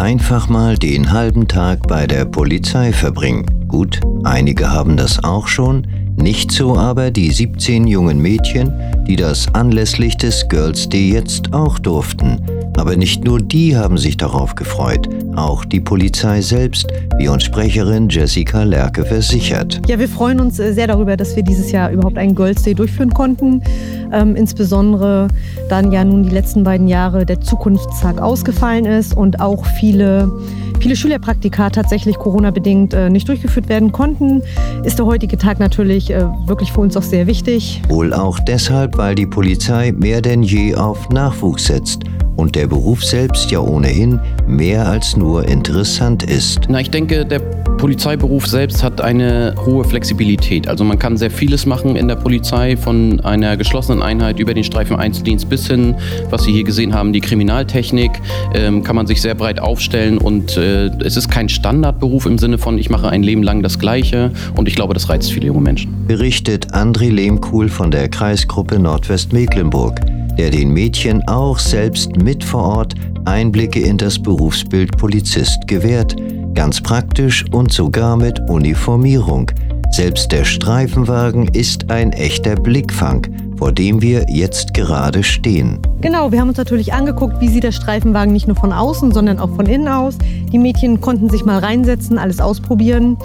Einfach mal den halben Tag bei der Polizei verbringen. Gut, einige haben das auch schon, nicht so aber die 17 jungen Mädchen, die das anlässlich des Girls Day jetzt auch durften. Aber nicht nur die haben sich darauf gefreut, auch die Polizei selbst, wie uns Sprecherin Jessica Lerke versichert. Ja, wir freuen uns äh, sehr darüber, dass wir dieses Jahr überhaupt einen Girls Day durchführen konnten. Ähm, insbesondere dann ja nun die letzten beiden Jahre der Zukunftstag ausgefallen ist und auch viele viele Schülerpraktika tatsächlich Corona-bedingt äh, nicht durchgeführt werden konnten, ist der heutige Tag natürlich äh, wirklich für uns auch sehr wichtig. Wohl auch deshalb, weil die Polizei mehr denn je auf Nachwuchs setzt und der Beruf selbst ja ohnehin mehr als nur interessant ist. Na, ich denke, der Polizeiberuf selbst hat eine hohe Flexibilität. Also man kann sehr vieles machen in der Polizei, von einer geschlossenen Einheit über den Streifeneinzeldienst bis hin, was Sie hier gesehen haben, die Kriminaltechnik, ähm, kann man sich sehr breit aufstellen und äh, es ist kein Standardberuf im Sinne von, ich mache ein Leben lang das Gleiche und ich glaube, das reizt viele junge Menschen. Berichtet André Lehmkuhl von der Kreisgruppe Nordwestmecklenburg der den Mädchen auch selbst mit vor Ort Einblicke in das Berufsbild Polizist gewährt, ganz praktisch und sogar mit Uniformierung. Selbst der Streifenwagen ist ein echter Blickfang, vor dem wir jetzt gerade stehen. Genau, wir haben uns natürlich angeguckt, wie sieht der Streifenwagen nicht nur von außen, sondern auch von innen aus. Die Mädchen konnten sich mal reinsetzen, alles ausprobieren.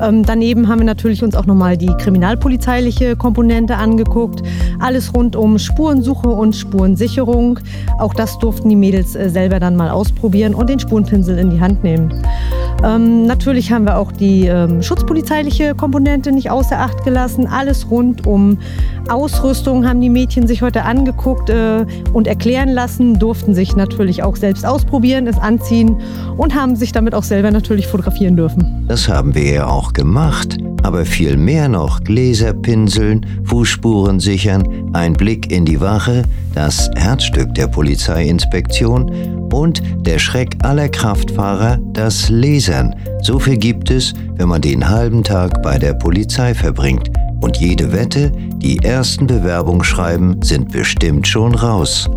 Ähm, daneben haben wir natürlich uns auch nochmal die kriminalpolizeiliche Komponente angeguckt. Alles rund um Spurensuche und Spurensicherung. Auch das durften die Mädels äh, selber dann mal ausprobieren und den Spurenpinsel in die Hand nehmen. Ähm, natürlich haben wir auch die ähm, schutzpolizeiliche Komponente nicht außer Acht gelassen. Alles rund um Ausrüstung haben die Mädchen sich heute angeguckt äh, und erklären lassen, durften sich natürlich auch selbst ausprobieren, es anziehen und haben sich damit auch selber natürlich fotografieren dürfen. Das haben wir ja auch gemacht. Aber viel mehr noch Gläser pinseln, Fußspuren sichern, ein Blick in die Wache, das Herzstück der Polizeiinspektion und der Schreck aller Kraftfahrer, das Lesern. So viel gibt es, wenn man den halben Tag bei der Polizei verbringt. Und jede Wette, die ersten Bewerbungsschreiben sind bestimmt schon raus.